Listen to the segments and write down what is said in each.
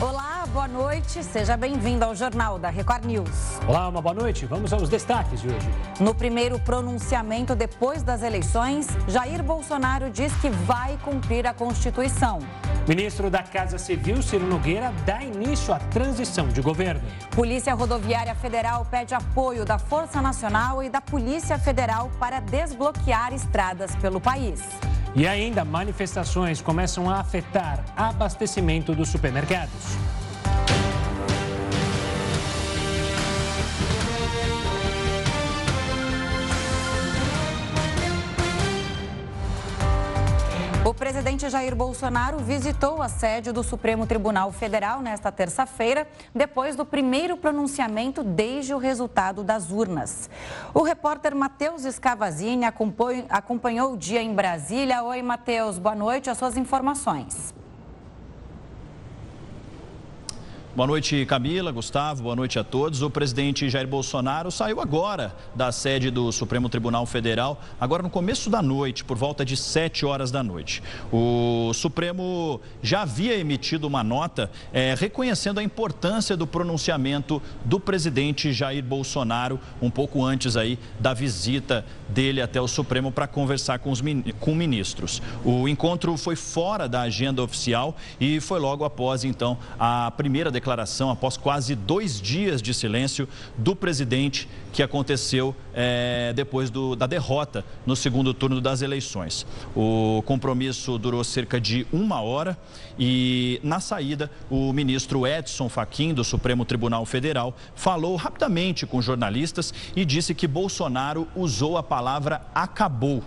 Olá, boa noite. Seja bem-vindo ao Jornal da Record News. Olá, uma boa noite. Vamos aos destaques de hoje. No primeiro pronunciamento depois das eleições, Jair Bolsonaro diz que vai cumprir a Constituição. Ministro da Casa Civil, Ciro Nogueira, dá início à transição de governo. Polícia Rodoviária Federal pede apoio da Força Nacional e da Polícia Federal para desbloquear estradas pelo país. E ainda, manifestações começam a afetar abastecimento dos supermercados. O presidente Jair Bolsonaro visitou a sede do Supremo Tribunal Federal nesta terça-feira, depois do primeiro pronunciamento desde o resultado das urnas. O repórter Matheus Escavazini acompanhou o dia em Brasília. Oi, Matheus, boa noite. As suas informações. Boa noite, Camila, Gustavo, boa noite a todos. O presidente Jair Bolsonaro saiu agora da sede do Supremo Tribunal Federal, agora no começo da noite, por volta de 7 horas da noite. O Supremo já havia emitido uma nota é, reconhecendo a importância do pronunciamento do presidente Jair Bolsonaro, um pouco antes aí da visita dele até o Supremo para conversar com os com ministros. O encontro foi fora da agenda oficial e foi logo após, então, a primeira declaração declaração após quase dois dias de silêncio do presidente que aconteceu é, depois do, da derrota no segundo turno das eleições. O compromisso durou cerca de uma hora e, na saída, o ministro Edson Fachin, do Supremo Tribunal Federal, falou rapidamente com jornalistas e disse que Bolsonaro usou a palavra acabou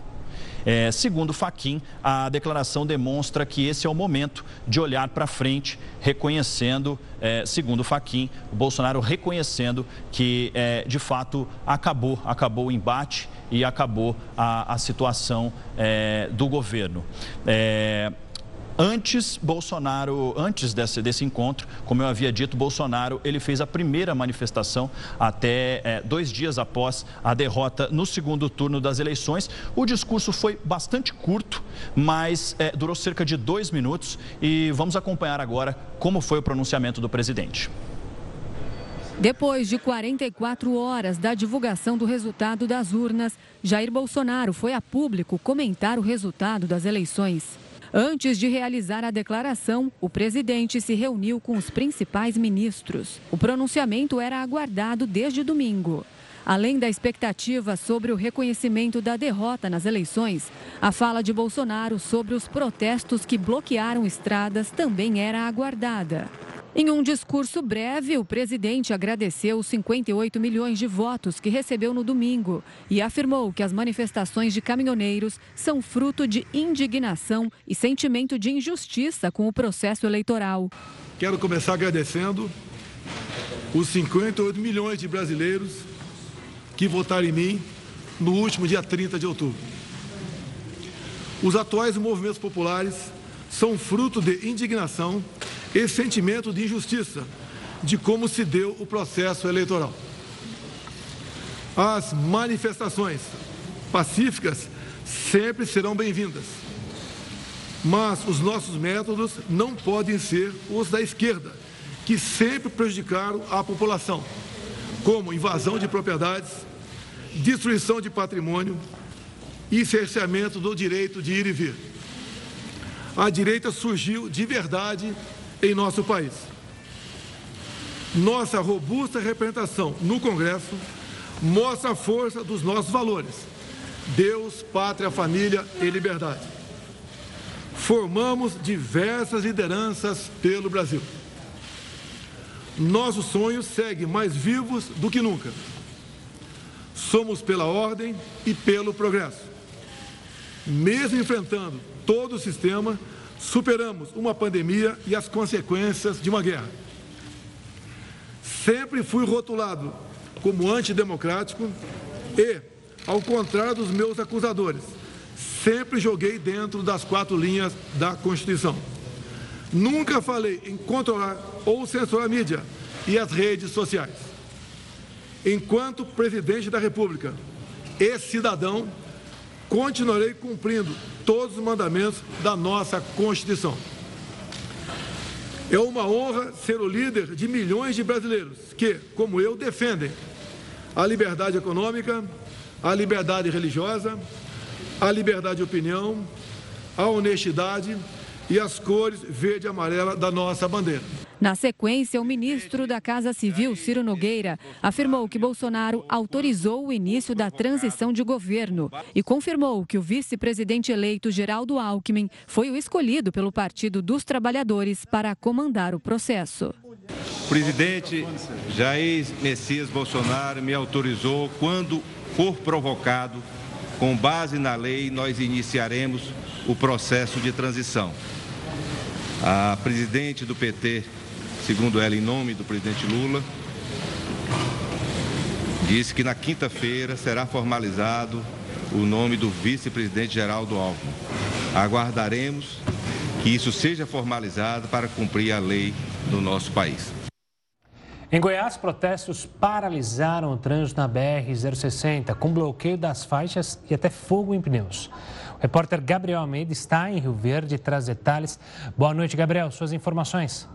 é, segundo Faquim, a declaração demonstra que esse é o momento de olhar para frente, reconhecendo, é, segundo Faquim, o Bolsonaro reconhecendo que, é, de fato, acabou, acabou o embate e acabou a, a situação é, do governo. Antes, Bolsonaro, antes desse, desse encontro, como eu havia dito, Bolsonaro ele fez a primeira manifestação até é, dois dias após a derrota no segundo turno das eleições. O discurso foi bastante curto, mas é, durou cerca de dois minutos e vamos acompanhar agora como foi o pronunciamento do presidente. Depois de 44 horas da divulgação do resultado das urnas, Jair Bolsonaro foi a público comentar o resultado das eleições. Antes de realizar a declaração, o presidente se reuniu com os principais ministros. O pronunciamento era aguardado desde domingo. Além da expectativa sobre o reconhecimento da derrota nas eleições, a fala de Bolsonaro sobre os protestos que bloquearam estradas também era aguardada. Em um discurso breve, o presidente agradeceu os 58 milhões de votos que recebeu no domingo e afirmou que as manifestações de caminhoneiros são fruto de indignação e sentimento de injustiça com o processo eleitoral. Quero começar agradecendo os 58 milhões de brasileiros que votaram em mim no último dia 30 de outubro. Os atuais movimentos populares são fruto de indignação esse sentimento de injustiça de como se deu o processo eleitoral. As manifestações pacíficas sempre serão bem-vindas, mas os nossos métodos não podem ser os da esquerda, que sempre prejudicaram a população, como invasão de propriedades, destruição de patrimônio e cerceamento do direito de ir e vir. A direita surgiu de verdade em nosso país. Nossa robusta representação no Congresso mostra a força dos nossos valores: Deus, pátria, família e liberdade. Formamos diversas lideranças pelo Brasil. Nossos sonhos seguem mais vivos do que nunca. Somos pela ordem e pelo progresso. Mesmo enfrentando todo o sistema, superamos uma pandemia e as consequências de uma guerra. Sempre fui rotulado como antidemocrático e, ao contrário dos meus acusadores, sempre joguei dentro das quatro linhas da Constituição. Nunca falei em controlar ou censurar a mídia e as redes sociais. Enquanto presidente da República e cidadão, continuarei cumprindo todos os mandamentos da nossa Constituição. É uma honra ser o líder de milhões de brasileiros que, como eu, defendem a liberdade econômica, a liberdade religiosa, a liberdade de opinião, a honestidade e as cores verde e amarela da nossa bandeira. Na sequência, o ministro da Casa Civil, Ciro Nogueira, afirmou que Bolsonaro autorizou o início da transição de governo e confirmou que o vice-presidente eleito Geraldo Alckmin foi o escolhido pelo Partido dos Trabalhadores para comandar o processo. Presidente Jair Messias Bolsonaro me autorizou, quando for provocado, com base na lei, nós iniciaremos o processo de transição. A presidente do PT, segundo ela, em nome do presidente Lula, disse que na quinta-feira será formalizado o nome do vice-presidente Geraldo Alckmin. Aguardaremos que isso seja formalizado para cumprir a lei no nosso país. Em Goiás, protestos paralisaram o trânsito na BR-060, com bloqueio das faixas e até fogo em pneus. O repórter Gabriel Almeida está em Rio Verde e traz detalhes. Boa noite, Gabriel. Suas informações.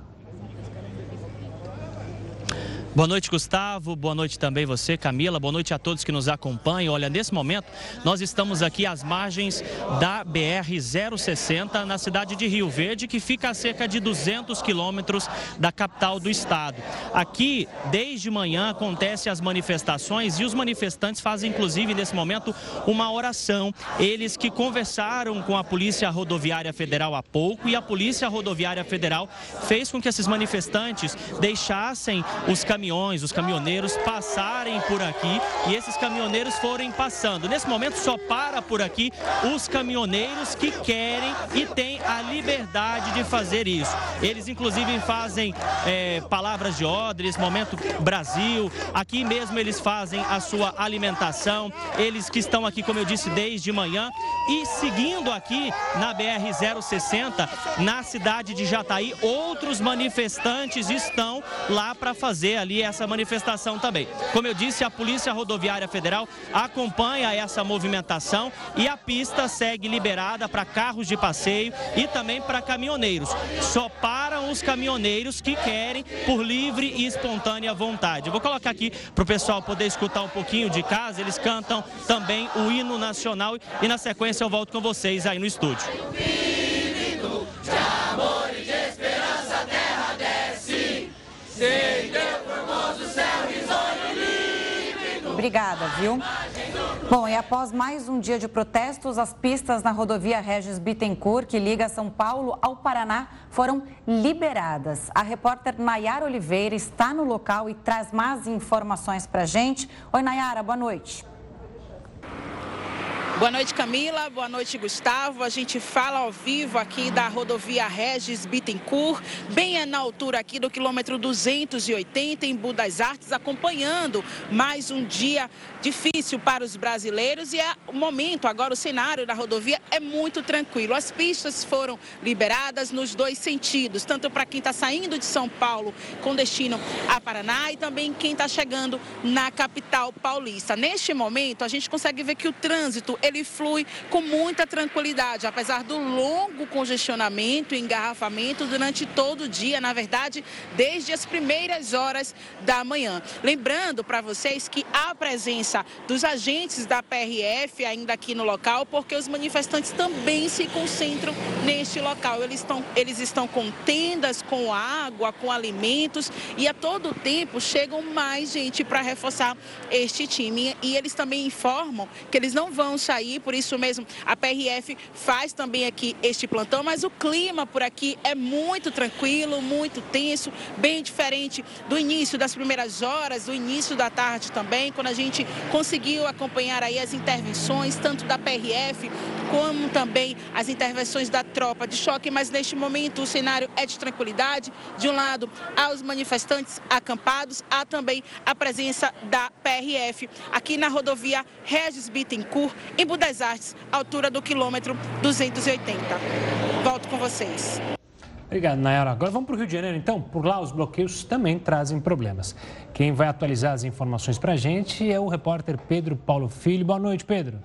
Boa noite, Gustavo. Boa noite também você, Camila. Boa noite a todos que nos acompanham. Olha, nesse momento, nós estamos aqui às margens da BR-060, na cidade de Rio Verde, que fica a cerca de 200 quilômetros da capital do estado. Aqui, desde manhã, acontecem as manifestações e os manifestantes fazem, inclusive, nesse momento, uma oração. Eles que conversaram com a Polícia Rodoviária Federal há pouco e a Polícia Rodoviária Federal fez com que esses manifestantes deixassem os caminhões caminhões, os caminhoneiros passarem por aqui e esses caminhoneiros forem passando. Nesse momento só para por aqui os caminhoneiros que querem e têm a liberdade de fazer isso. Eles inclusive fazem é, palavras de esse momento Brasil, aqui mesmo eles fazem a sua alimentação, eles que estão aqui, como eu disse, desde manhã e seguindo aqui na BR-060, na cidade de Jataí, outros manifestantes estão lá para fazer ali essa manifestação também. Como eu disse, a Polícia Rodoviária Federal acompanha essa movimentação e a pista segue liberada para carros de passeio e também para caminhoneiros. Só param os caminhoneiros que querem por livre e espontânea vontade. Vou colocar aqui para o pessoal poder escutar um pouquinho de casa. Eles cantam também o hino nacional e na sequência eu volto com vocês aí no estúdio. Obrigada, viu? Bom, e após mais um dia de protestos, as pistas na rodovia Regis Bittencourt, que liga São Paulo ao Paraná, foram liberadas. A repórter Nayara Oliveira está no local e traz mais informações para gente. Oi, Nayara, boa noite. Boa noite, Camila. Boa noite, Gustavo. A gente fala ao vivo aqui da rodovia Regis Bittencourt, bem na altura aqui do quilômetro 280 em Budas Artes, acompanhando mais um dia difícil para os brasileiros e é o momento agora o cenário da rodovia é muito tranquilo. As pistas foram liberadas nos dois sentidos, tanto para quem está saindo de São Paulo com destino a Paraná e também quem está chegando na capital paulista. Neste momento, a gente consegue ver que o trânsito ele flui com muita tranquilidade, apesar do longo congestionamento e engarrafamento durante todo o dia, na verdade, desde as primeiras horas da manhã. Lembrando para vocês que a presença dos agentes da PRF ainda aqui no local, porque os manifestantes também se concentram neste local. Eles estão, eles estão com tendas, com água, com alimentos e a todo tempo chegam mais gente para reforçar este time. E eles também informam que eles não vão sair por isso mesmo a PRF faz também aqui este plantão, mas o clima por aqui é muito tranquilo, muito tenso, bem diferente do início das primeiras horas, do início da tarde também, quando a gente conseguiu acompanhar aí as intervenções, tanto da PRF como também as intervenções da tropa de choque, mas neste momento o cenário é de tranquilidade. De um lado, há os manifestantes acampados, há também a presença da PRF aqui na rodovia Regis Bittencourt, em Budas Artes, altura do quilômetro 280. Volto com vocês. Obrigado, Nayara. Agora vamos para o Rio de Janeiro, então. Por lá, os bloqueios também trazem problemas. Quem vai atualizar as informações para a gente é o repórter Pedro Paulo Filho. Boa noite, Pedro.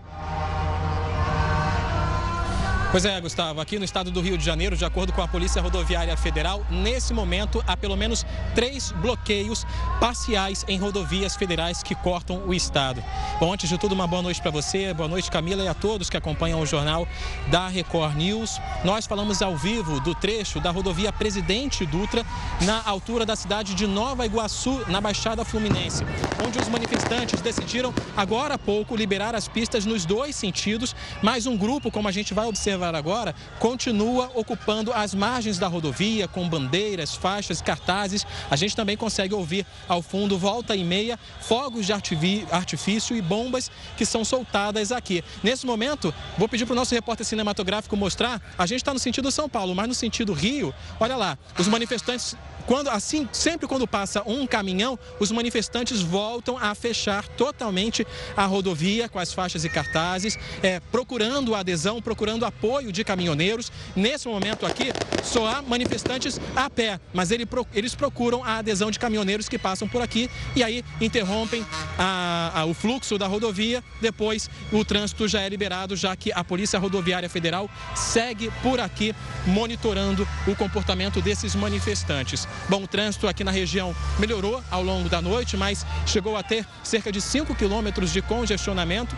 Pois é, Gustavo, aqui no estado do Rio de Janeiro, de acordo com a Polícia Rodoviária Federal, nesse momento há pelo menos três bloqueios parciais em rodovias federais que cortam o estado. Bom, antes de tudo, uma boa noite para você, boa noite, Camila, e a todos que acompanham o jornal da Record News. Nós falamos ao vivo do trecho da rodovia Presidente Dutra, na altura da cidade de Nova Iguaçu, na Baixada Fluminense, onde os manifestantes decidiram, agora há pouco, liberar as pistas nos dois sentidos, mas um grupo, como a gente vai observar, agora, continua ocupando as margens da rodovia com bandeiras, faixas, cartazes. A gente também consegue ouvir ao fundo, volta e meia, fogos de artifício e bombas que são soltadas aqui. Nesse momento, vou pedir para o nosso repórter cinematográfico mostrar. A gente está no sentido São Paulo, mas no sentido Rio, olha lá, os manifestantes quando assim, sempre quando passa um caminhão, os manifestantes voltam a fechar totalmente a rodovia com as faixas e cartazes, é, procurando adesão, procurando apoio de caminhoneiros. Nesse momento aqui, só há manifestantes a pé, mas ele, eles procuram a adesão de caminhoneiros que passam por aqui e aí interrompem a, a, o fluxo da rodovia. Depois, o trânsito já é liberado, já que a Polícia Rodoviária Federal segue por aqui monitorando o comportamento desses manifestantes. Bom, o trânsito aqui na região melhorou ao longo da noite, mas chegou a ter cerca de 5 quilômetros de congestionamento.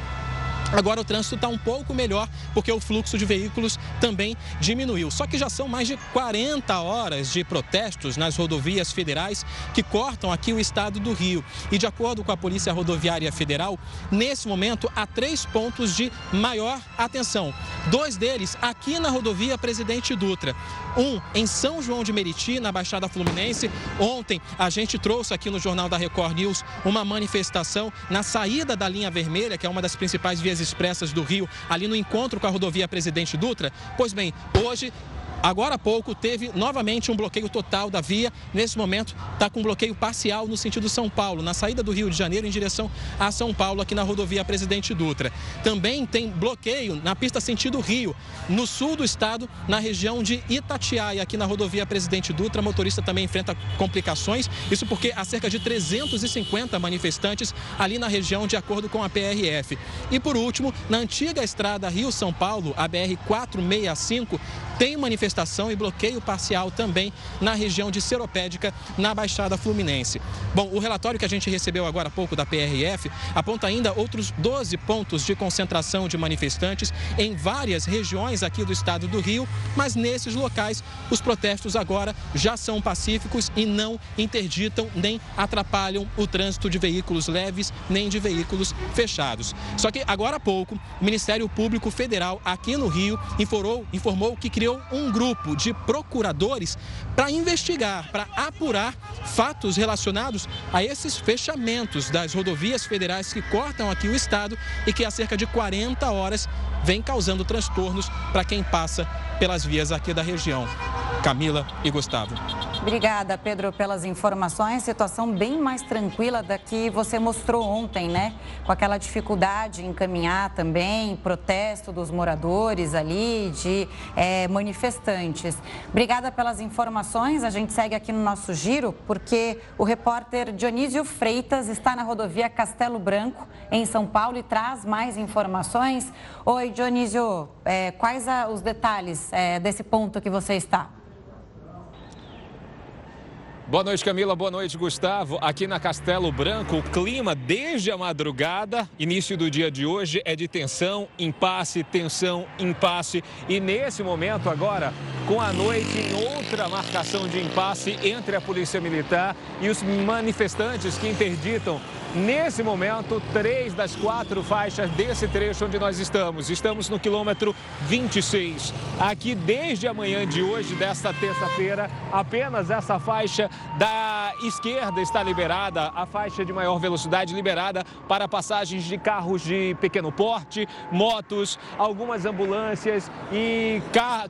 Agora o trânsito está um pouco melhor porque o fluxo de veículos também diminuiu. Só que já são mais de 40 horas de protestos nas rodovias federais que cortam aqui o estado do Rio. E de acordo com a Polícia Rodoviária Federal, nesse momento há três pontos de maior atenção. Dois deles aqui na rodovia Presidente Dutra. Um em São João de Meriti, na Baixada Fluminense. Ontem a gente trouxe aqui no Jornal da Record News uma manifestação na saída da linha vermelha, que é uma das principais vias expressas do Rio, ali no encontro com a rodovia Presidente Dutra. Pois bem, hoje Agora há pouco teve novamente um bloqueio total da via. Nesse momento está com bloqueio parcial no sentido São Paulo, na saída do Rio de Janeiro em direção a São Paulo, aqui na rodovia Presidente Dutra. Também tem bloqueio na pista sentido Rio, no sul do estado, na região de Itatiaia, aqui na rodovia Presidente Dutra. A motorista também enfrenta complicações. Isso porque há cerca de 350 manifestantes ali na região, de acordo com a PRF. E por último, na antiga estrada Rio-São Paulo, a BR 465, tem manifestação e bloqueio parcial também na região de Seropédica, na Baixada Fluminense. Bom, o relatório que a gente recebeu agora há pouco da PRF aponta ainda outros 12 pontos de concentração de manifestantes em várias regiões aqui do estado do Rio, mas nesses locais os protestos agora já são pacíficos e não interditam nem atrapalham o trânsito de veículos leves nem de veículos fechados. Só que agora há pouco, o Ministério Público Federal aqui no Rio informou, informou que criou um grupo de procuradores para investigar, para apurar fatos relacionados a esses fechamentos das rodovias federais que cortam aqui o estado e que há cerca de 40 horas vem causando transtornos para quem passa pelas vias aqui da região. Camila e Gustavo. Obrigada, Pedro, pelas informações. Situação bem mais tranquila da que você mostrou ontem, né? Com aquela dificuldade em caminhar também, protesto dos moradores ali, de é, manifestantes. Obrigada pelas informações. A gente segue aqui no nosso giro, porque o repórter Dionísio Freitas está na rodovia Castelo Branco, em São Paulo, e traz mais informações. Oi, Dionísio, é, quais a, os detalhes é, desse ponto que você está? Boa noite, Camila. Boa noite, Gustavo. Aqui na Castelo Branco, o clima desde a madrugada, início do dia de hoje, é de tensão, impasse, tensão, impasse. E nesse momento, agora, com a noite em outra marcação de impasse entre a Polícia Militar e os manifestantes que interditam Nesse momento, três das quatro faixas desse trecho onde nós estamos. Estamos no quilômetro 26. Aqui, desde a manhã de hoje, desta terça-feira, apenas essa faixa da esquerda está liberada, a faixa de maior velocidade liberada para passagens de carros de pequeno porte, motos, algumas ambulâncias e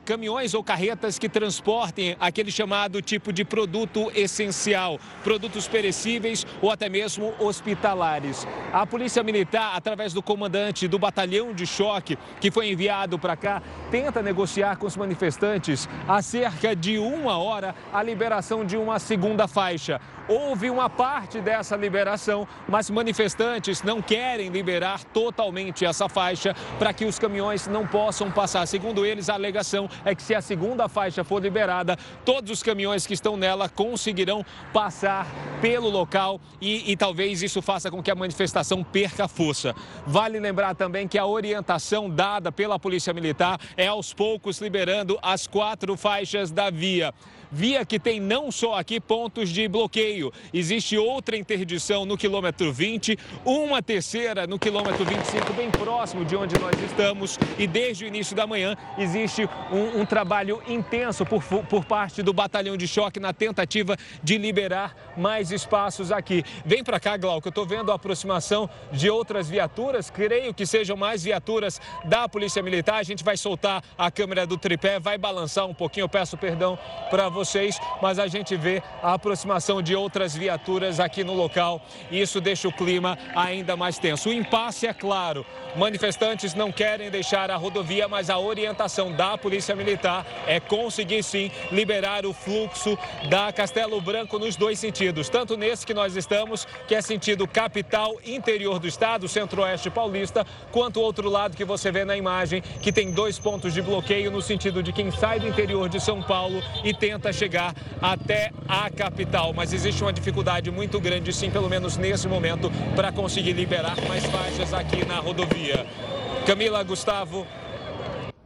caminhões ou carretas que transportem aquele chamado tipo de produto essencial, produtos perecíveis ou até mesmo hospitalares. A Polícia Militar, através do comandante do batalhão de choque que foi enviado para cá, tenta negociar com os manifestantes há cerca de uma hora a liberação de uma segunda faixa. Houve uma parte dessa liberação, mas manifestantes não querem liberar totalmente essa faixa para que os caminhões não possam passar. Segundo eles, a alegação é que se a segunda faixa for liberada, todos os caminhões que estão nela conseguirão passar pelo local e, e talvez isso faça com que a manifestação perca força. Vale lembrar também que a orientação dada pela Polícia Militar é aos poucos liberando as quatro faixas da via. Via que tem não só aqui pontos de bloqueio, existe outra interdição no quilômetro 20, uma terceira no quilômetro 25, bem próximo de onde nós estamos. E desde o início da manhã existe um, um trabalho intenso por, por parte do batalhão de choque na tentativa de liberar mais espaços aqui. Vem para cá, Glauco, eu estou vendo a aproximação de outras viaturas, creio que sejam mais viaturas da Polícia Militar. A gente vai soltar a câmera do tripé, vai balançar um pouquinho, eu peço perdão para vocês, mas a gente vê a aproximação de outras viaturas aqui no local. E isso deixa o clima ainda mais tenso. O impasse é claro, manifestantes não querem deixar a rodovia, mas a orientação da Polícia Militar é conseguir sim liberar o fluxo da Castelo Branco nos dois sentidos, tanto nesse que nós estamos, que é sentido capital interior do estado, centro-oeste paulista, quanto o outro lado que você vê na imagem, que tem dois pontos de bloqueio no sentido de quem sai do interior de São Paulo e tenta tenta chegar até a capital. Mas existe uma dificuldade muito grande, sim, pelo menos nesse momento, para conseguir liberar mais faixas aqui na rodovia. Camila, Gustavo,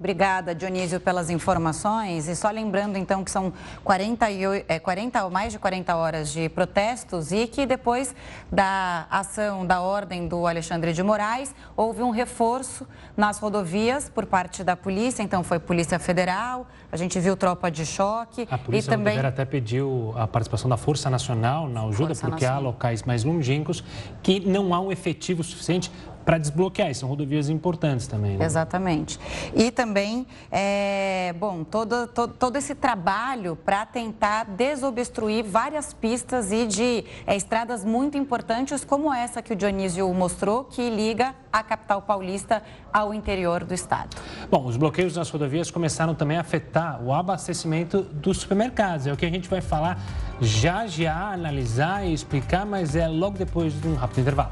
Obrigada, Dionísio, pelas informações. E só lembrando, então, que são 40, é, 40 ou mais de 40 horas de protestos e que depois da ação da ordem do Alexandre de Moraes, houve um reforço nas rodovias por parte da polícia. Então, foi Polícia Federal, a gente viu tropa de choque. A polícia também até pediu a participação da Força Nacional na ajuda, Força porque Nacional. há locais mais longínquos que não há um efetivo suficiente para desbloquear. São rodovias importantes também. Né? Exatamente. E também, é, bom, todo, todo, todo esse trabalho para tentar desobstruir várias pistas e de é, estradas muito importantes, como essa que o Dionísio mostrou, que liga a capital paulista ao interior do estado. Bom, os bloqueios nas rodovias começaram também a afetar o abastecimento dos supermercados. É o que a gente vai falar já já, analisar e explicar, mas é logo depois de um rápido intervalo.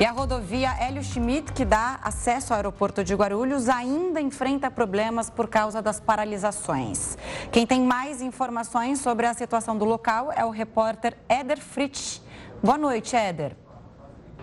E a rodovia Hélio Schmidt, que dá acesso ao aeroporto de Guarulhos, ainda enfrenta problemas por causa das paralisações. Quem tem mais informações sobre a situação do local é o repórter Éder Fritsch. Boa noite, Éder.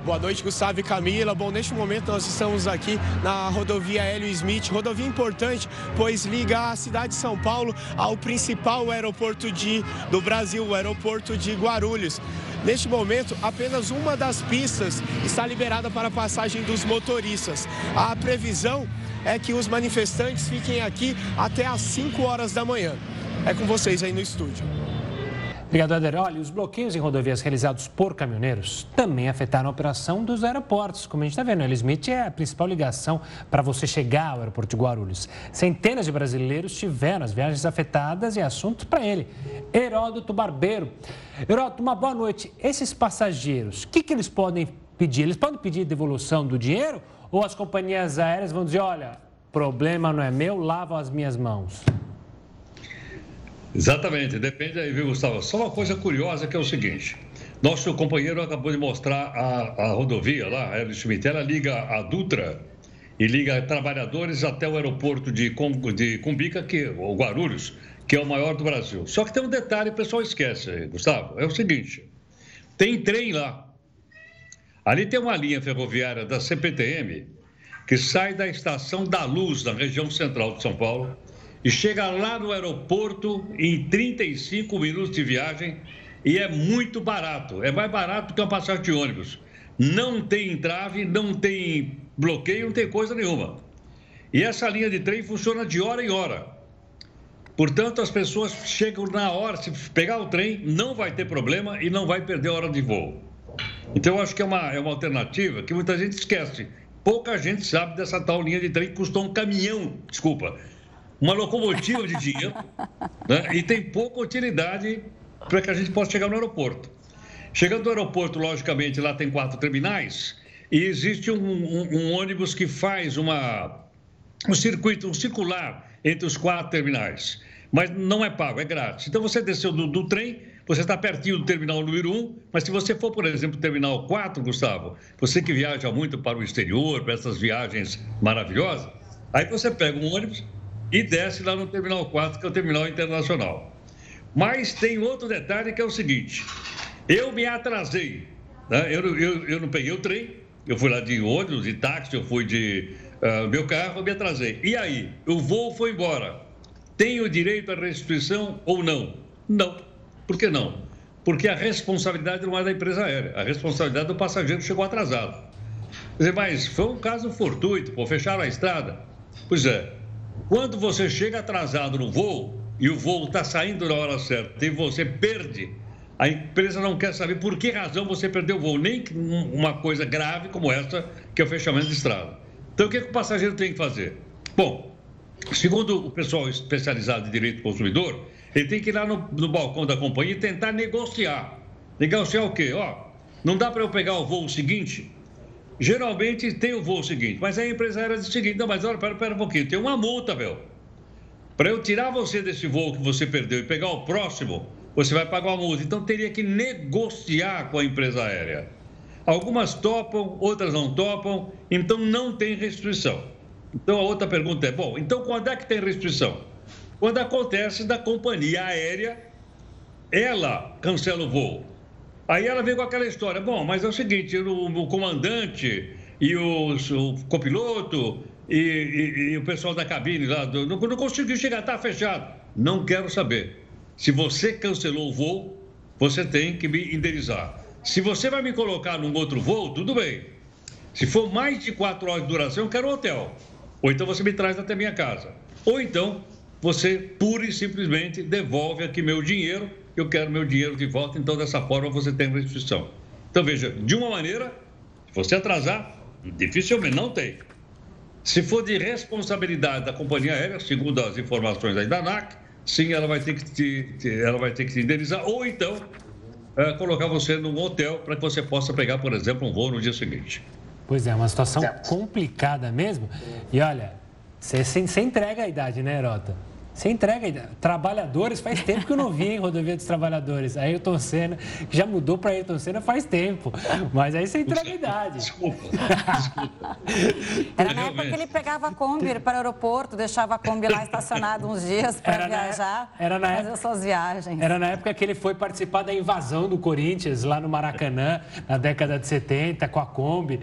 Boa noite, Gustavo e Camila. Bom, neste momento nós estamos aqui na rodovia Hélio Smith, rodovia importante, pois liga a cidade de São Paulo ao principal aeroporto de, do Brasil, o aeroporto de Guarulhos. Neste momento, apenas uma das pistas está liberada para a passagem dos motoristas. A previsão é que os manifestantes fiquem aqui até às 5 horas da manhã. É com vocês aí no estúdio. Obrigado, Eder. Olha, os bloqueios em rodovias realizados por caminhoneiros também afetaram a operação dos aeroportos. Como a gente está vendo, o Smith é a principal ligação para você chegar ao aeroporto de Guarulhos. Centenas de brasileiros tiveram as viagens afetadas e assuntos para ele. Heródoto Barbeiro. Heródoto, uma boa noite. Esses passageiros, o que, que eles podem pedir? Eles podem pedir devolução do dinheiro ou as companhias aéreas vão dizer, olha, problema não é meu, lavam as minhas mãos? Exatamente, depende aí, viu, Gustavo? Só uma coisa curiosa que é o seguinte: nosso companheiro acabou de mostrar a, a rodovia lá, a Hélio Schmidt, ela liga a Dutra e liga trabalhadores até o aeroporto de, de Cumbica, que, o Guarulhos, que é o maior do Brasil. Só que tem um detalhe o pessoal esquece, Gustavo: é o seguinte: tem trem lá. Ali tem uma linha ferroviária da CPTM que sai da estação da Luz, na região central de São Paulo e chega lá no aeroporto em 35 minutos de viagem e é muito barato. É mais barato que uma passagem de ônibus. Não tem entrave, não tem bloqueio, não tem coisa nenhuma. E essa linha de trem funciona de hora em hora. Portanto, as pessoas chegam na hora, se pegar o trem, não vai ter problema e não vai perder a hora de voo. Então, eu acho que é uma, é uma alternativa que muita gente esquece Pouca gente sabe dessa tal linha de trem que custou um caminhão, desculpa, uma locomotiva de dinheiro, né? e tem pouca utilidade para que a gente possa chegar no aeroporto. Chegando no aeroporto, logicamente, lá tem quatro terminais e existe um, um, um ônibus que faz uma, um circuito um circular entre os quatro terminais. Mas não é pago, é grátis. Então você desceu do, do trem, você está pertinho do terminal número 1, mas se você for, por exemplo, terminal 4, Gustavo, você que viaja muito para o exterior, para essas viagens maravilhosas, aí você pega um ônibus e desce lá no terminal 4, que é o terminal internacional. Mas tem outro detalhe que é o seguinte: eu me atrasei. Né? Eu, eu, eu não peguei o trem, eu fui lá de ônibus, de táxi, eu fui de uh, meu carro, eu me atrasei. E aí? O voo foi embora. Tenho direito à restituição ou não? Não. Por que não? Porque a responsabilidade não é da empresa aérea, a responsabilidade do passageiro chegou atrasado. Mas foi um caso fortuito, pô, fecharam a estrada. Pois é, quando você chega atrasado no voo e o voo está saindo na hora certa e você perde a empresa não quer saber por que razão você perdeu o voo, nem uma coisa grave como essa, que é o fechamento de estrada. Então, o que, é que o passageiro tem que fazer? Bom, segundo o pessoal especializado em direito do consumidor, ele tem que ir lá no, no balcão da companhia e tentar negociar. Negociar o quê? Ó, não dá para eu pegar o voo seguinte? Geralmente tem o voo seguinte, mas a empresa era o seguinte: não, mas olha, pera, pera um pouquinho, tem uma multa, meu. Para eu tirar você desse voo que você perdeu e pegar o próximo, você vai pagar uma multa. Então teria que negociar com a empresa aérea. Algumas topam, outras não topam, então não tem restrição. Então a outra pergunta é: bom, então quando é que tem restrição? Quando acontece da companhia aérea, ela cancela o voo. Aí ela vem com aquela história: bom, mas é o seguinte, o, o comandante e o, o copiloto e, e, e, o pessoal da cabine lá do, não, não conseguiu chegar, está fechado. Não quero saber. Se você cancelou o voo, você tem que me indenizar. Se você vai me colocar num outro voo, tudo bem. Se for mais de quatro horas de duração, eu quero um hotel. Ou então você me traz até minha casa. Ou então você pura e simplesmente devolve aqui meu dinheiro, eu quero meu dinheiro de volta, então dessa forma você tem restrição. Então veja, de uma maneira, se você atrasar, dificilmente não tem. Se for de responsabilidade da companhia aérea, segundo as informações da ANAC, sim, ela vai ter que te, ela vai ter que te indenizar, ou então é, colocar você num hotel para que você possa pegar, por exemplo, um voo no dia seguinte. Pois é, uma situação complicada mesmo. E olha, você, você entrega a idade, né, Herota? Você entrega trabalhadores, faz tempo que eu não vi, em Rodovia dos Trabalhadores. Ayrton Senna, que já mudou para Ayrton Senna faz tempo. Mas aí você entrega a idade. Desculpa, desculpa. Era na época que ele pegava a Kombi para o aeroporto, deixava a Kombi lá estacionada uns dias para viajar, era na fazer suas viagens. Era na época que ele foi participar da invasão do Corinthians, lá no Maracanã, na década de 70, com a Kombi.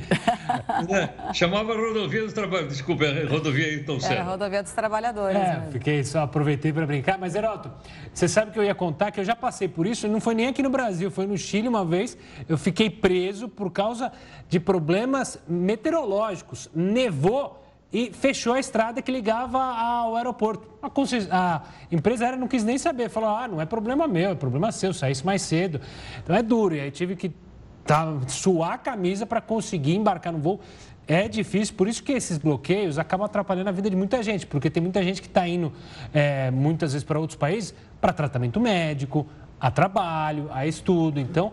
É, chamava Rodovia dos Trabalhadores, desculpa, é Rodovia Ayrton Senna. Era Rodovia dos Trabalhadores. É, mesmo. fiquei só aproveitei para brincar. Mas, Heroto, você sabe que eu ia contar que eu já passei por isso, não foi nem aqui no Brasil, foi no Chile uma vez. Eu fiquei preso por causa de problemas meteorológicos. Nevou e fechou a estrada que ligava ao aeroporto. A, empresa aérea não quis nem saber, falou: ah, não é problema meu, é problema seu, saísse mais cedo. Então é duro. E aí tive que tá, suar a camisa para conseguir embarcar no voo. É difícil, por isso que esses bloqueios acabam atrapalhando a vida de muita gente, porque tem muita gente que está indo é, muitas vezes para outros países para tratamento médico, a trabalho, a estudo. Então,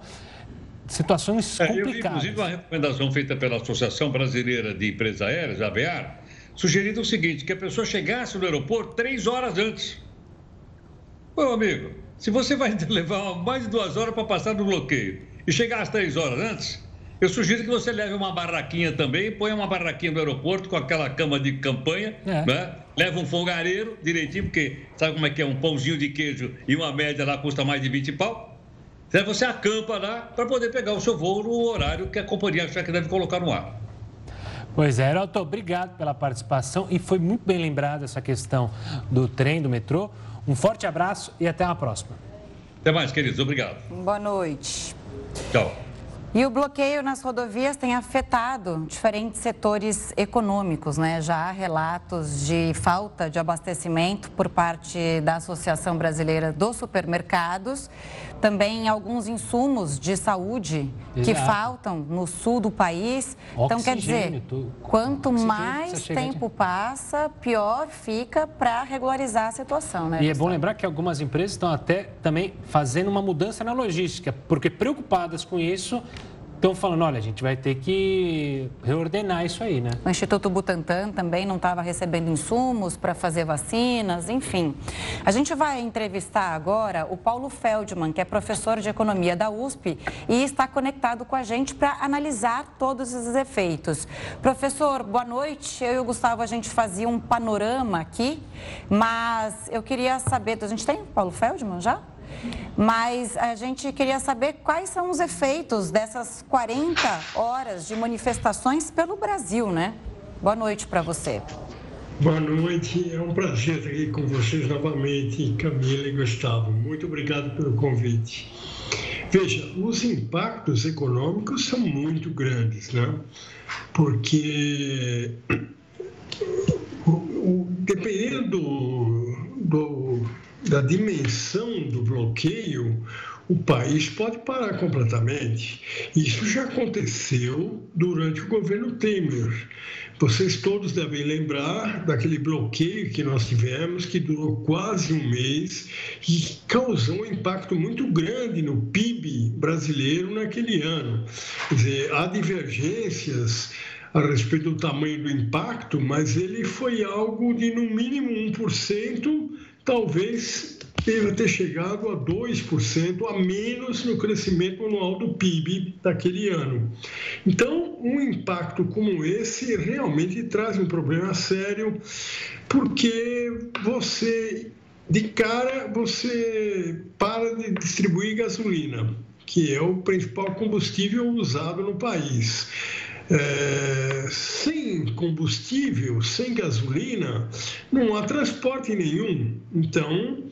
situações é, complicadas. Eu vi, inclusive, uma recomendação feita pela Associação Brasileira de Empresas Aéreas, ABAR, sugerindo o seguinte, que a pessoa chegasse no aeroporto três horas antes. Meu amigo, se você vai levar mais de duas horas para passar no bloqueio e chegar às três horas antes, eu sugiro que você leve uma barraquinha também, ponha uma barraquinha no aeroporto com aquela cama de campanha, é. né? Leva um folgareiro direitinho, porque sabe como é que é? Um pãozinho de queijo e uma média lá custa mais de 20 pau. Então você acampa lá para poder pegar o seu voo no horário que a companhia achar que deve colocar no ar. Pois é, Heraldo, obrigado pela participação e foi muito bem lembrada essa questão do trem, do metrô. Um forte abraço e até a próxima. Até mais, queridos. Obrigado. Boa noite. Tchau. E o bloqueio nas rodovias tem afetado diferentes setores econômicos, né? Já há relatos de falta de abastecimento por parte da Associação Brasileira dos Supermercados, também alguns insumos de saúde Exato. que faltam no sul do país. Oxigênio, então, quer dizer, quanto mais tempo passa, pior fica para regularizar a situação, né? E é bom lembrar que algumas empresas estão até também fazendo uma mudança na logística, porque preocupadas com isso, estão falando, olha, a gente vai ter que reordenar isso aí, né? O Instituto Butantan também não estava recebendo insumos para fazer vacinas, enfim. A gente vai entrevistar agora o Paulo Feldman, que é professor de economia da USP e está conectado com a gente para analisar todos esses efeitos. Professor, boa noite. Eu e o Gustavo, a gente fazia um panorama aqui, mas eu queria saber, a gente tem Paulo Feldman já? Mas a gente queria saber quais são os efeitos dessas 40 horas de manifestações pelo Brasil, né? Boa noite para você. Boa noite, é um prazer estar aqui com vocês novamente, Camila e Gustavo. Muito obrigado pelo convite. Veja, os impactos econômicos são muito grandes, né? Porque o, o, dependendo do, do da dimensão do bloqueio, o país pode parar completamente. Isso já aconteceu durante o governo Temer. Vocês todos devem lembrar daquele bloqueio que nós tivemos, que durou quase um mês e causou um impacto muito grande no PIB brasileiro naquele ano. Quer dizer, há divergências a respeito do tamanho do impacto, mas ele foi algo de no mínimo 1% talvez deva ter chegado a 2% a menos no crescimento anual do PIB daquele ano. Então, um impacto como esse realmente traz um problema sério, porque você, de cara, você para de distribuir gasolina, que é o principal combustível usado no país. É, sem combustível, sem gasolina, não há transporte nenhum. Então,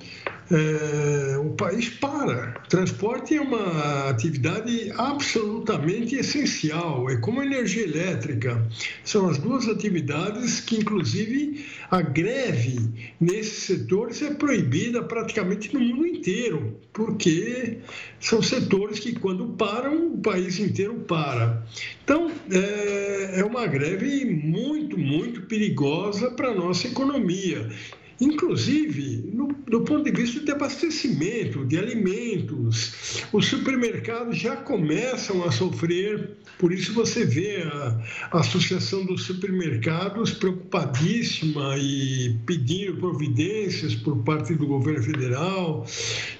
é, o país para. Transporte é uma atividade absolutamente essencial, é como energia elétrica. São as duas atividades que, inclusive, a greve nesses setores é proibida praticamente no mundo inteiro, porque são setores que, quando param, o país inteiro para. Então, é, é uma greve muito, muito perigosa para a nossa economia inclusive no, do ponto de vista de abastecimento de alimentos. Os supermercados já começam a sofrer, por isso você vê a, a Associação dos Supermercados preocupadíssima e pedindo providências por parte do governo federal.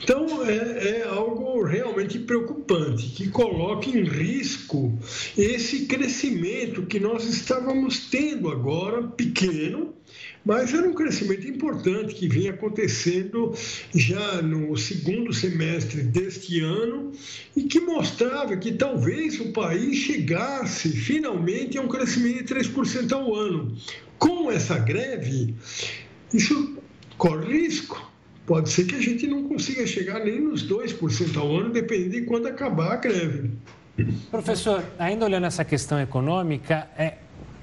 Então, é, é algo realmente preocupante, que coloca em risco esse crescimento que nós estávamos tendo agora, pequeno, mas era um crescimento importante que vinha acontecendo já no segundo semestre deste ano e que mostrava que talvez o país chegasse finalmente a um crescimento de 3% ao ano. Com essa greve, isso corre risco. Pode ser que a gente não consiga chegar nem nos 2% ao ano, dependendo de quando acabar a greve. Professor, ainda olhando essa questão econômica, é,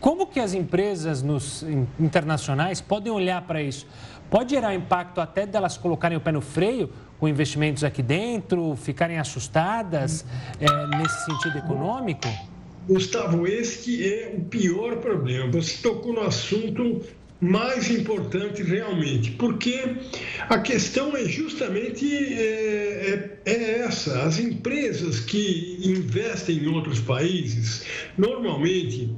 como que as empresas nos, internacionais podem olhar para isso? Pode gerar impacto até delas colocarem o pé no freio com investimentos aqui dentro, ficarem assustadas é, nesse sentido econômico? Gustavo, este é o pior problema. Você tocou no assunto mais importante realmente, porque a questão é justamente é, é, é, essa: as empresas que investem em outros países, normalmente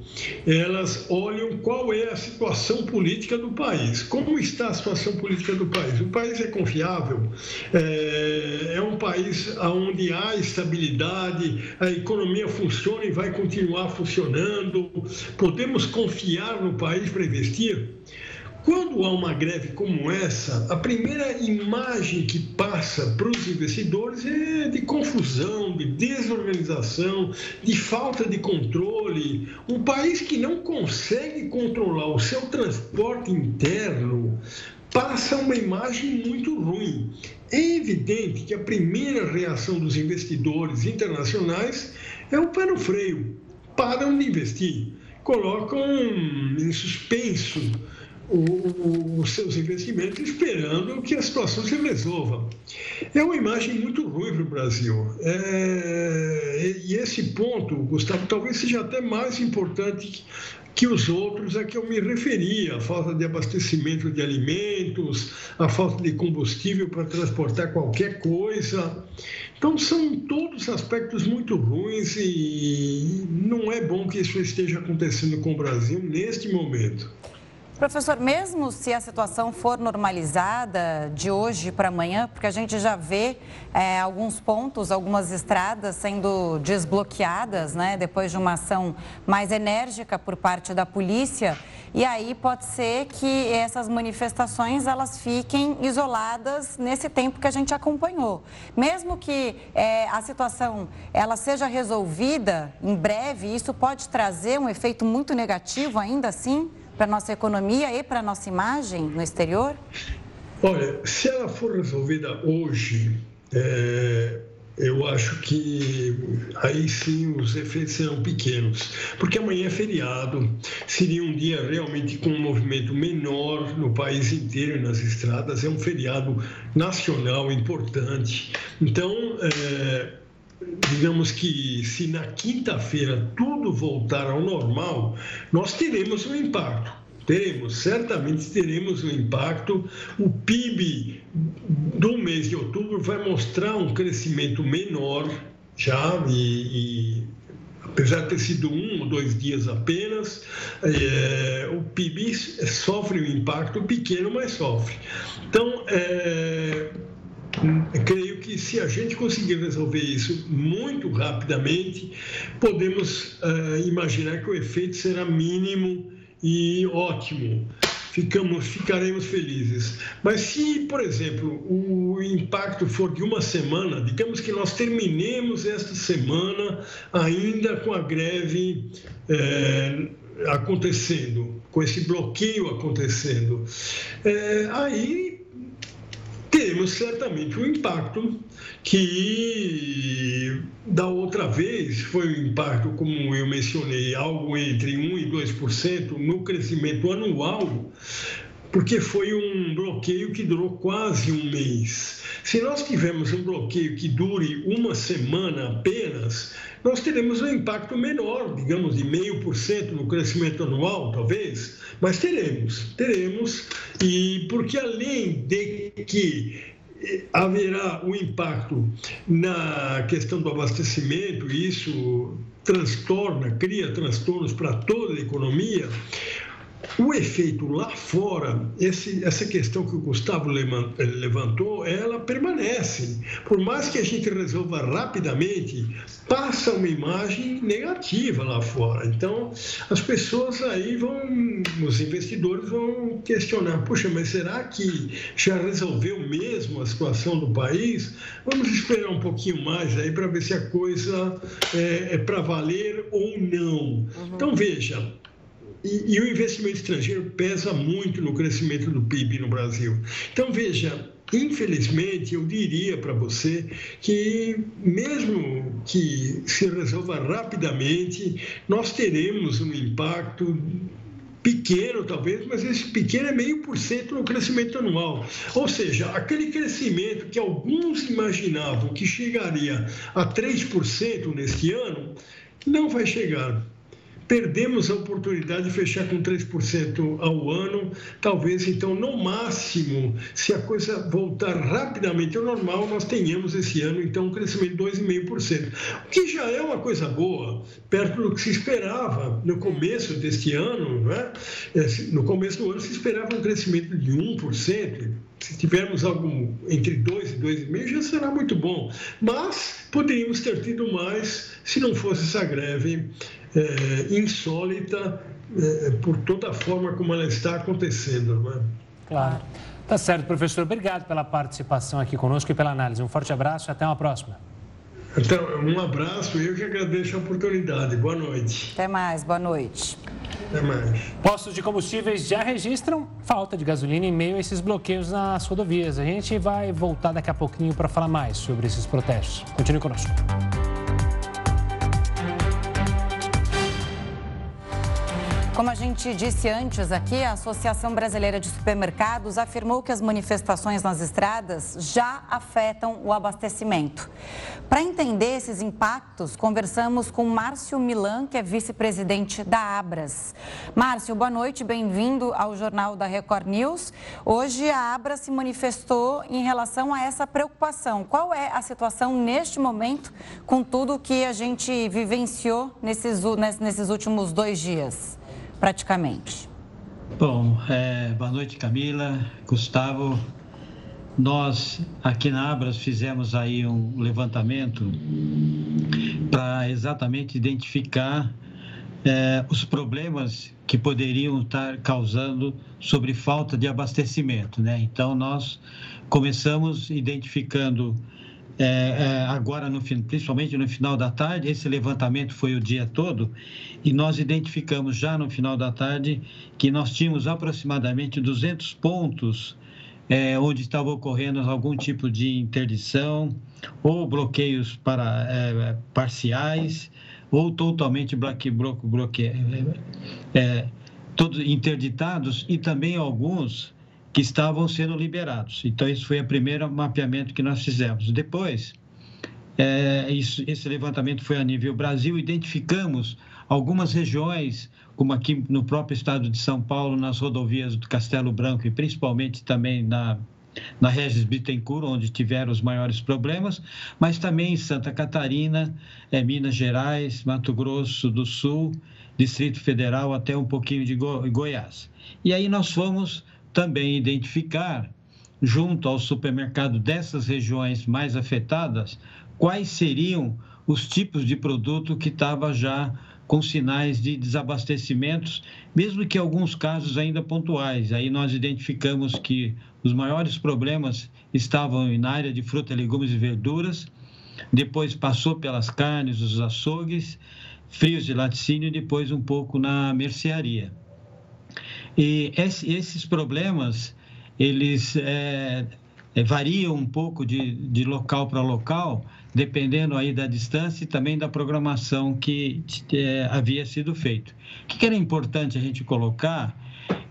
elas olham qual é a situação política do país, como está a situação política do país. O país é confiável, é, é um país onde há estabilidade, a economia funciona e vai continuar funcionando, podemos confiar no país para investir. Quando há uma greve como essa, a primeira imagem que passa para os investidores é de confusão, de desorganização, de falta de controle. Um país que não consegue controlar o seu transporte interno passa uma imagem muito ruim. É evidente que a primeira reação dos investidores internacionais é o pé no freio, param de investir, colocam em suspenso os seus investimentos esperando que a situação se resolva. É uma imagem muito ruim para o Brasil. É, e esse ponto, Gustavo, talvez seja até mais importante que os outros a que eu me referia, a falta de abastecimento de alimentos, a falta de combustível para transportar qualquer coisa. Então, são todos aspectos muito ruins e não é bom que isso esteja acontecendo com o Brasil neste momento. Professor, mesmo se a situação for normalizada de hoje para amanhã, porque a gente já vê é, alguns pontos, algumas estradas sendo desbloqueadas, né, depois de uma ação mais enérgica por parte da polícia, e aí pode ser que essas manifestações elas fiquem isoladas nesse tempo que a gente acompanhou. Mesmo que é, a situação ela seja resolvida em breve, isso pode trazer um efeito muito negativo ainda assim? Para a nossa economia e para a nossa imagem no exterior? Olha, se ela for resolvida hoje, é, eu acho que aí sim os efeitos serão pequenos, porque amanhã é feriado, seria um dia realmente com um movimento menor no país inteiro nas estradas, é um feriado nacional importante. Então, é, digamos que se na quinta-feira tudo voltar ao normal, nós teremos um impacto. Teremos, certamente teremos um impacto. O PIB do mês de outubro vai mostrar um crescimento menor já e, e apesar de ter sido um ou dois dias apenas, é, o PIB sofre um impacto pequeno, mas sofre. Então, é, creio que se a gente conseguir resolver isso muito rapidamente, podemos uh, imaginar que o efeito será mínimo e ótimo. Ficamos, ficaremos felizes. Mas se, por exemplo, o impacto for de uma semana, digamos que nós terminemos esta semana ainda com a greve eh, acontecendo, com esse bloqueio acontecendo, eh, aí teremos certamente um impacto que da outra vez foi um impacto, como eu mencionei, algo entre 1 e 2% no crescimento anual, porque foi um bloqueio que durou quase um mês. Se nós tivermos um bloqueio que dure uma semana apenas, nós teremos um impacto menor, digamos, de meio por cento no crescimento anual, talvez, mas teremos, teremos, e porque além de que eh, haverá um impacto na questão do abastecimento, e isso transtorna, cria transtornos para toda a economia, o efeito lá fora, esse, essa questão que o Gustavo levantou, ela permanece. Por mais que a gente resolva rapidamente, passa uma imagem negativa lá fora. Então, as pessoas aí vão, os investidores vão questionar: puxa, mas será que já resolveu mesmo a situação do país? Vamos esperar um pouquinho mais aí para ver se a coisa é, é para valer ou não. Uhum. Então, veja e, e, o investimento estrangeiro pesa muito no crescimento do PIB no Brasil. Então, veja, infelizmente, eu diria para você que, mesmo que se resolva rapidamente, nós teremos um impacto pequeno talvez, mas esse pequeno é meio por cento no crescimento anual. Ou seja, aquele crescimento que alguns imaginavam que chegaria a 3% neste ano, não vai chegar perdemos a oportunidade de fechar com 3% ao ano. Talvez, então, no máximo, se a coisa voltar rapidamente ao normal, nós tenhamos esse ano, então, um crescimento de 2,5%. O que já é uma coisa boa, perto do que se esperava no começo deste ano. Né? No começo do ano se esperava um crescimento de 1%. Se tivermos algo entre 2 e 2,5, já será muito bom. Mas poderíamos ter tido mais se não fosse essa greve é, insólita é, por toda a forma como ela está acontecendo. Né? Claro. Tá certo, professor. Obrigado pela participação aqui conosco e pela análise. Um forte abraço e até uma próxima. Então, um abraço e eu que agradeço a oportunidade. Boa noite. Até mais, boa noite. Até mais. Postos de combustíveis já registram falta de gasolina em meio a esses bloqueios nas rodovias. A gente vai voltar daqui a pouquinho para falar mais sobre esses protestos. Continue conosco. Como a gente disse antes aqui, a Associação Brasileira de Supermercados afirmou que as manifestações nas estradas já afetam o abastecimento. Para entender esses impactos, conversamos com Márcio Milan, que é vice-presidente da Abras. Márcio, boa noite, bem-vindo ao Jornal da Record News. Hoje a Abras se manifestou em relação a essa preocupação. Qual é a situação neste momento com tudo que a gente vivenciou nesses, nesses últimos dois dias? Praticamente? Bom, é, boa noite, Camila, Gustavo. Nós aqui na Abras fizemos aí um levantamento para exatamente identificar é, os problemas que poderiam estar causando sobre falta de abastecimento, né? Então nós começamos identificando é, é, agora, no, principalmente no final da tarde, esse levantamento foi o dia todo, e nós identificamos já no final da tarde que nós tínhamos aproximadamente 200 pontos é, onde estava ocorrendo algum tipo de interdição ou bloqueios para, é, parciais ou totalmente bloque, bloque, bloque, é, é, todos interditados e também alguns que estavam sendo liberados. Então, esse foi o primeiro mapeamento que nós fizemos. Depois, é, isso, esse levantamento foi a nível Brasil, identificamos algumas regiões, como aqui no próprio estado de São Paulo, nas rodovias do Castelo Branco e principalmente também na, na Regis Bittencourt, onde tiveram os maiores problemas, mas também em Santa Catarina, é, Minas Gerais, Mato Grosso do Sul, Distrito Federal, até um pouquinho de Go Goiás. E aí nós fomos também identificar, junto ao supermercado dessas regiões mais afetadas, quais seriam os tipos de produto que estava já com sinais de desabastecimentos, mesmo que alguns casos ainda pontuais. Aí nós identificamos que os maiores problemas estavam na área de fruta, legumes e verduras, depois passou pelas carnes, os açougues, frios de laticínio e depois um pouco na mercearia. E esses problemas, eles é, é, variam um pouco de, de local para local, dependendo aí da distância e também da programação que é, havia sido feito. O que era importante a gente colocar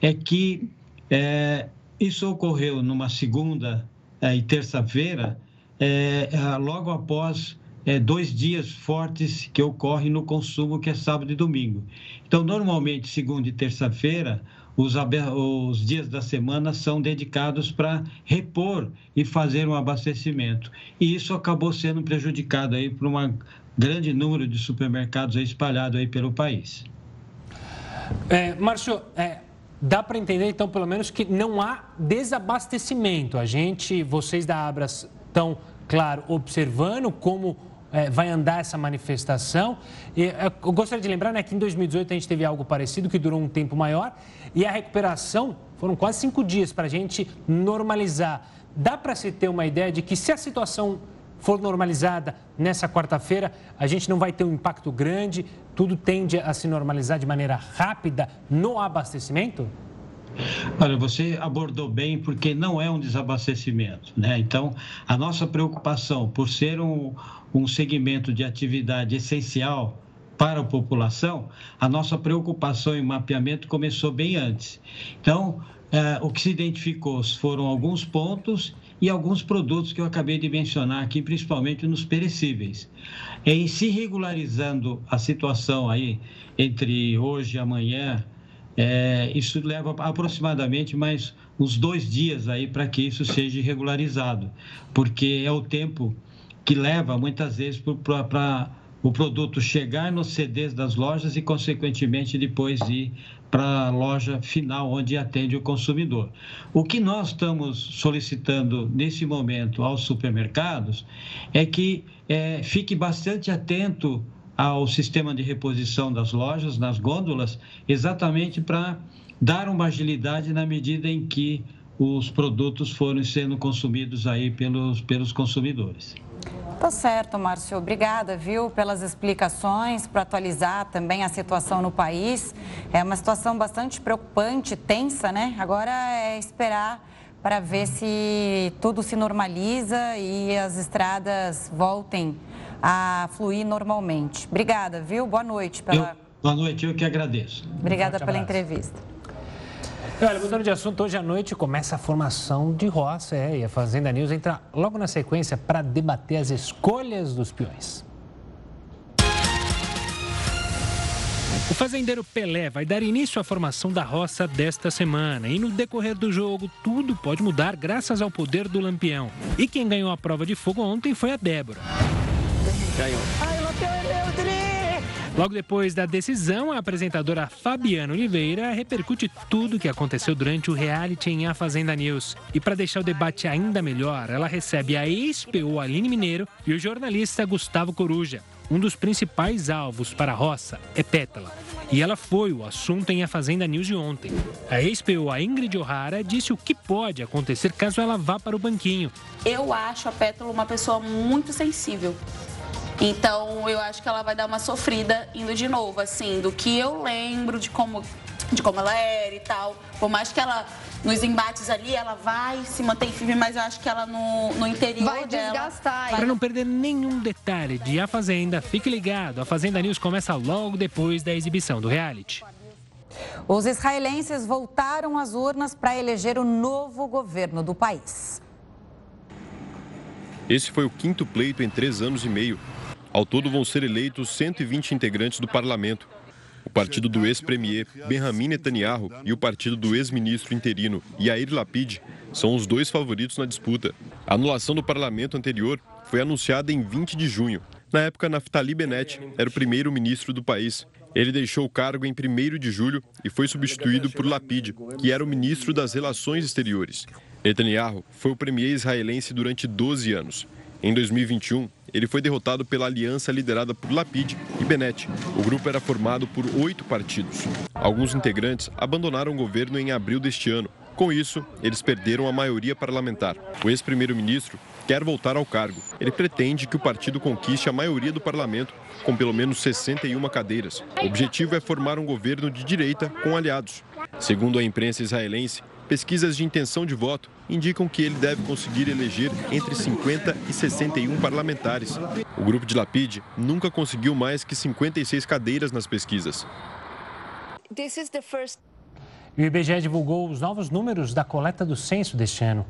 é que é, isso ocorreu numa segunda é, e terça-feira, é, logo após é, dois dias fortes que ocorrem no consumo, que é sábado e domingo. Então, normalmente, segunda e terça-feira, os, os dias da semana são dedicados para repor e fazer um abastecimento. E isso acabou sendo prejudicado aí por um grande número de supermercados aí espalhado aí pelo país. É, Márcio, é, dá para entender então pelo menos que não há desabastecimento. A gente, vocês da Abras estão, claro, observando como é, vai andar essa manifestação. E, é, eu gostaria de lembrar né, que em 2018 a gente teve algo parecido, que durou um tempo maior, e a recuperação foram quase cinco dias para a gente normalizar. Dá para se ter uma ideia de que se a situação for normalizada nessa quarta-feira, a gente não vai ter um impacto grande, tudo tende a se normalizar de maneira rápida no abastecimento? Olha, você abordou bem porque não é um desabastecimento, né? Então, a nossa preocupação por ser um, um segmento de atividade essencial para a população, a nossa preocupação em mapeamento começou bem antes. Então, eh, o que se identificou foram alguns pontos e alguns produtos que eu acabei de mencionar aqui, principalmente nos perecíveis. Em se regularizando a situação aí entre hoje e amanhã, é, isso leva aproximadamente mais uns dois dias aí para que isso seja regularizado, porque é o tempo que leva muitas vezes para o produto chegar nos CDs das lojas e, consequentemente, depois ir para a loja final, onde atende o consumidor. O que nós estamos solicitando nesse momento aos supermercados é que é, fique bastante atento ao sistema de reposição das lojas, nas gôndolas, exatamente para dar uma agilidade na medida em que os produtos foram sendo consumidos aí pelos, pelos consumidores. Tá certo, Márcio. Obrigada, viu, pelas explicações, para atualizar também a situação no país. É uma situação bastante preocupante, tensa, né? Agora é esperar para ver se tudo se normaliza e as estradas voltem a fluir normalmente. Obrigada, viu? Boa noite. Pela... Eu, boa noite, eu que agradeço. Obrigada pela entrevista. Olha, mudando de assunto, hoje à noite começa a formação de roça, é, e a Fazenda News entra logo na sequência para debater as escolhas dos peões. O fazendeiro Pelé vai dar início à formação da roça desta semana. E no decorrer do jogo, tudo pode mudar graças ao poder do lampião. E quem ganhou a prova de fogo ontem foi a Débora. Ganhou. Logo depois da decisão, a apresentadora Fabiana Oliveira repercute tudo o que aconteceu durante o reality em A Fazenda News. E para deixar o debate ainda melhor, ela recebe a ex-PO Aline Mineiro e o jornalista Gustavo Coruja. Um dos principais alvos para a roça é Pétala. E ela foi o assunto em A Fazenda News de ontem. A ex-PO, Ingrid O'Hara, disse o que pode acontecer caso ela vá para o banquinho. Eu acho a Pétala uma pessoa muito sensível. Então eu acho que ela vai dar uma sofrida indo de novo, assim, do que eu lembro de como, de como ela era e tal. Por mais que ela nos embates ali, ela vai se manter firme, mas eu acho que ela no, no interior vai dela... desgastar. Para não perder nenhum detalhe de A Fazenda, fique ligado. A Fazenda News começa logo depois da exibição do reality. Os israelenses voltaram às urnas para eleger o novo governo do país. Esse foi o quinto pleito em três anos e meio. Ao todo vão ser eleitos 120 integrantes do parlamento. O partido do ex-premier Benjamin Netanyahu e o partido do ex-ministro interino Yair Lapid são os dois favoritos na disputa. A anulação do parlamento anterior foi anunciada em 20 de junho. Na época, Naftali Bennett era o primeiro-ministro do país. Ele deixou o cargo em 1 de julho e foi substituído por Lapid, que era o ministro das Relações Exteriores. Netanyahu foi o premier israelense durante 12 anos. Em 2021, ele foi derrotado pela aliança liderada por Lapid e Bennett. O grupo era formado por oito partidos. Alguns integrantes abandonaram o governo em abril deste ano. Com isso, eles perderam a maioria parlamentar. O ex-primeiro-ministro quer voltar ao cargo. Ele pretende que o partido conquiste a maioria do parlamento, com pelo menos 61 cadeiras. O objetivo é formar um governo de direita com aliados. Segundo a imprensa israelense, Pesquisas de intenção de voto indicam que ele deve conseguir eleger entre 50 e 61 parlamentares. O grupo de Lapide nunca conseguiu mais que 56 cadeiras nas pesquisas. E o IBGE divulgou os novos números da coleta do censo deste ano.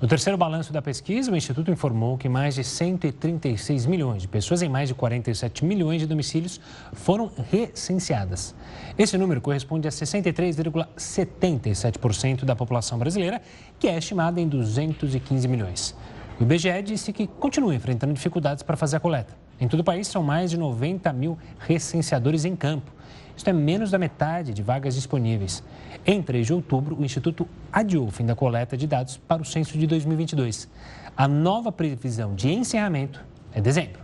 No terceiro balanço da pesquisa, o Instituto informou que mais de 136 milhões de pessoas em mais de 47 milhões de domicílios foram recenseadas. Esse número corresponde a 63,77% da população brasileira, que é estimada em 215 milhões. O IBGE disse que continua enfrentando dificuldades para fazer a coleta. Em todo o país, são mais de 90 mil recenseadores em campo. Isso é menos da metade de vagas disponíveis. Em 3 de outubro, o Instituto adiou o fim da coleta de dados para o censo de 2022. A nova previsão de encerramento é dezembro.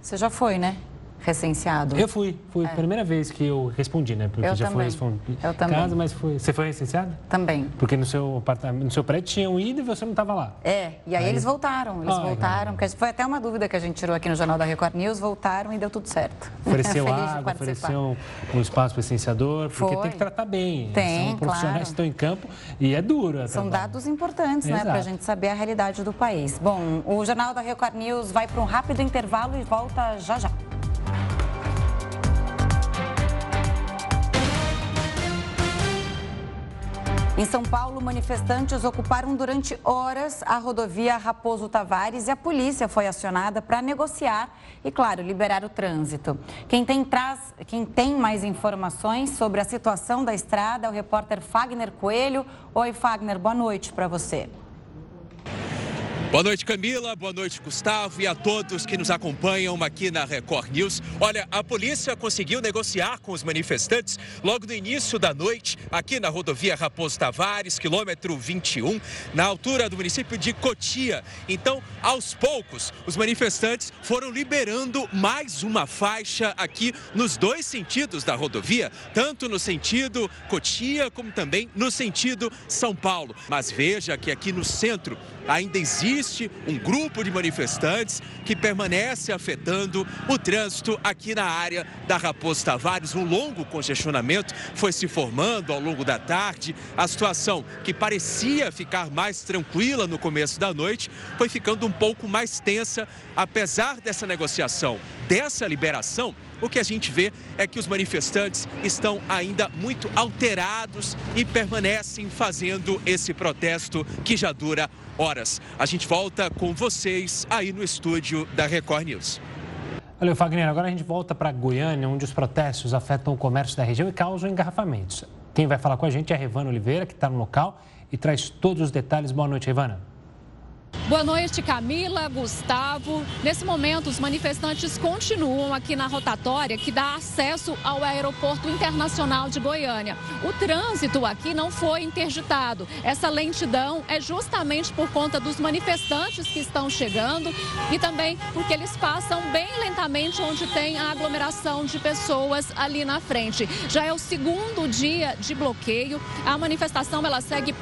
Você já foi, né? Recenseado? Eu fui, fui. É. Primeira vez que eu respondi, né? Porque eu já também. fui respondi. Eu também. Casa, mas foi. Você foi recenseado? Também. Porque no seu apartamento, no seu prédio tinham ido e você não estava lá. É, e aí, aí, eles voltaram, eles voltaram, porque foi até uma dúvida que a gente tirou aqui no Jornal da Record News, voltaram e deu tudo certo. Ofereceu água, ofereceu um espaço para licenciador, porque foi. tem que tratar bem. Tem, São profissionais claro. que estão em campo e é duro. É São dados importantes, né, para a gente saber a realidade do país. Bom, o Jornal da Record News vai para um rápido intervalo e volta já já. Em São Paulo, manifestantes ocuparam durante horas a rodovia Raposo Tavares e a polícia foi acionada para negociar e, claro, liberar o trânsito. Quem tem, traz, quem tem mais informações sobre a situação da estrada é o repórter Fagner Coelho. Oi, Fagner, boa noite para você. Boa noite, Camila. Boa noite, Gustavo e a todos que nos acompanham aqui na Record News. Olha, a polícia conseguiu negociar com os manifestantes logo no início da noite, aqui na rodovia Raposo Tavares, quilômetro 21, na altura do município de Cotia. Então, aos poucos, os manifestantes foram liberando mais uma faixa aqui nos dois sentidos da rodovia, tanto no sentido Cotia como também no sentido São Paulo. Mas veja que aqui no centro ainda existe existe um grupo de manifestantes que permanece afetando o trânsito aqui na área da Raposo Tavares. Um longo congestionamento foi se formando ao longo da tarde. A situação que parecia ficar mais tranquila no começo da noite foi ficando um pouco mais tensa, apesar dessa negociação, dessa liberação o que a gente vê é que os manifestantes estão ainda muito alterados e permanecem fazendo esse protesto que já dura horas. A gente volta com vocês aí no estúdio da Record News. Valeu, Fagner. Agora a gente volta para Goiânia, onde os protestos afetam o comércio da região e causam engarrafamentos. Quem vai falar com a gente é a Revana Oliveira, que está no local e traz todos os detalhes. Boa noite, Revana. Boa noite, Camila, Gustavo. Nesse momento, os manifestantes continuam aqui na rotatória que dá acesso ao Aeroporto Internacional de Goiânia. O trânsito aqui não foi interditado. Essa lentidão é justamente por conta dos manifestantes que estão chegando e também porque eles passam bem lentamente onde tem a aglomeração de pessoas ali na frente. Já é o segundo dia de bloqueio. A manifestação ela segue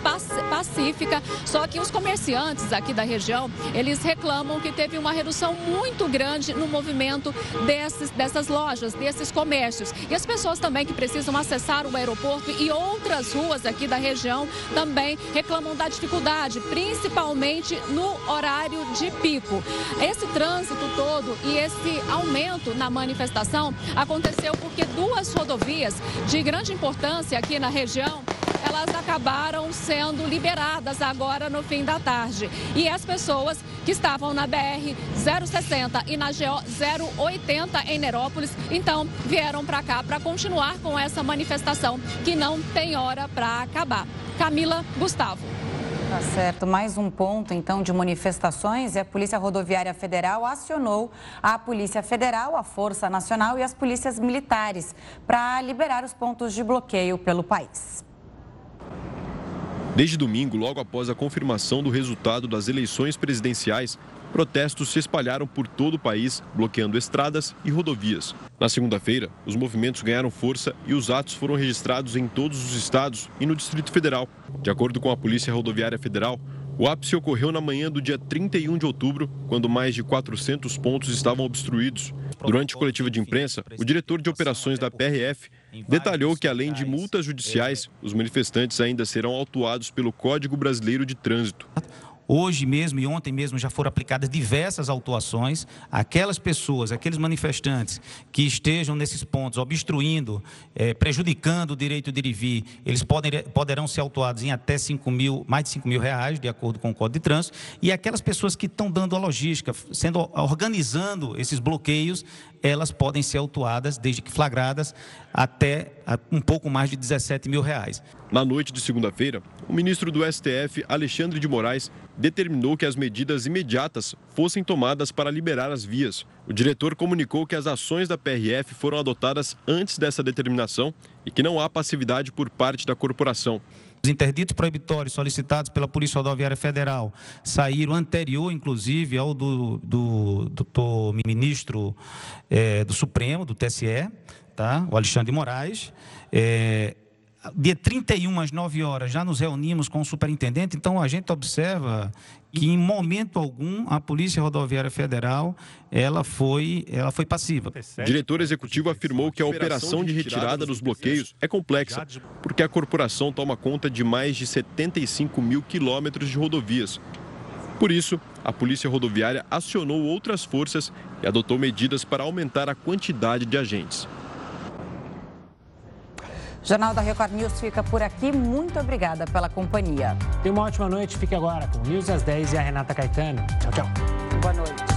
pacífica, só que os comerciantes aqui da região, eles reclamam que teve uma redução muito grande no movimento desses, dessas lojas, desses comércios. E as pessoas também que precisam acessar o aeroporto e outras ruas aqui da região também reclamam da dificuldade, principalmente no horário de pico. Esse trânsito todo e esse aumento na manifestação aconteceu porque duas rodovias de grande importância aqui na região elas acabaram sendo liberadas agora no fim da tarde. E as pessoas que estavam na BR 060 e na GO 080 em Nerópolis, então vieram para cá para continuar com essa manifestação que não tem hora para acabar. Camila Gustavo. Tá certo. Mais um ponto, então, de manifestações e a Polícia Rodoviária Federal acionou a Polícia Federal, a Força Nacional e as polícias militares para liberar os pontos de bloqueio pelo país. Desde domingo, logo após a confirmação do resultado das eleições presidenciais, protestos se espalharam por todo o país, bloqueando estradas e rodovias. Na segunda-feira, os movimentos ganharam força e os atos foram registrados em todos os estados e no Distrito Federal. De acordo com a Polícia Rodoviária Federal, o ápice ocorreu na manhã do dia 31 de outubro, quando mais de 400 pontos estavam obstruídos. Durante a coletiva de imprensa, o diretor de operações da PRF detalhou que, além de multas judiciais, os manifestantes ainda serão autuados pelo Código Brasileiro de Trânsito. Hoje mesmo e ontem mesmo já foram aplicadas diversas autuações. Aquelas pessoas, aqueles manifestantes que estejam nesses pontos obstruindo, eh, prejudicando o direito de ir e vir, eles podem, poderão ser autuados em até 5 mil, mais de 5 mil reais, de acordo com o Código de Trânsito. E aquelas pessoas que estão dando a logística, sendo organizando esses bloqueios, elas podem ser autuadas, desde que flagradas, até um pouco mais de 17 mil reais. Na noite de segunda-feira, o ministro do STF, Alexandre de Moraes, determinou que as medidas imediatas fossem tomadas para liberar as vias. O diretor comunicou que as ações da PRF foram adotadas antes dessa determinação e que não há passividade por parte da corporação. Os interditos proibitórios solicitados pela Polícia Rodoviária Federal saíram anterior, inclusive, ao do, do, do, do ministro é, do Supremo, do TSE, tá? o Alexandre Moraes. É, dia 31 às 9 horas já nos reunimos com o superintendente, então a gente observa que em momento algum a Polícia Rodoviária Federal ela foi, ela foi passiva. O diretor executivo afirmou que a operação de retirada dos bloqueios é complexa, porque a corporação toma conta de mais de 75 mil quilômetros de rodovias. Por isso, a Polícia Rodoviária acionou outras forças e adotou medidas para aumentar a quantidade de agentes. Jornal da Record News fica por aqui. Muito obrigada pela companhia. Tenha uma ótima noite. Fique agora com News às 10 e a Renata Caetano. Tchau, tchau. Boa noite.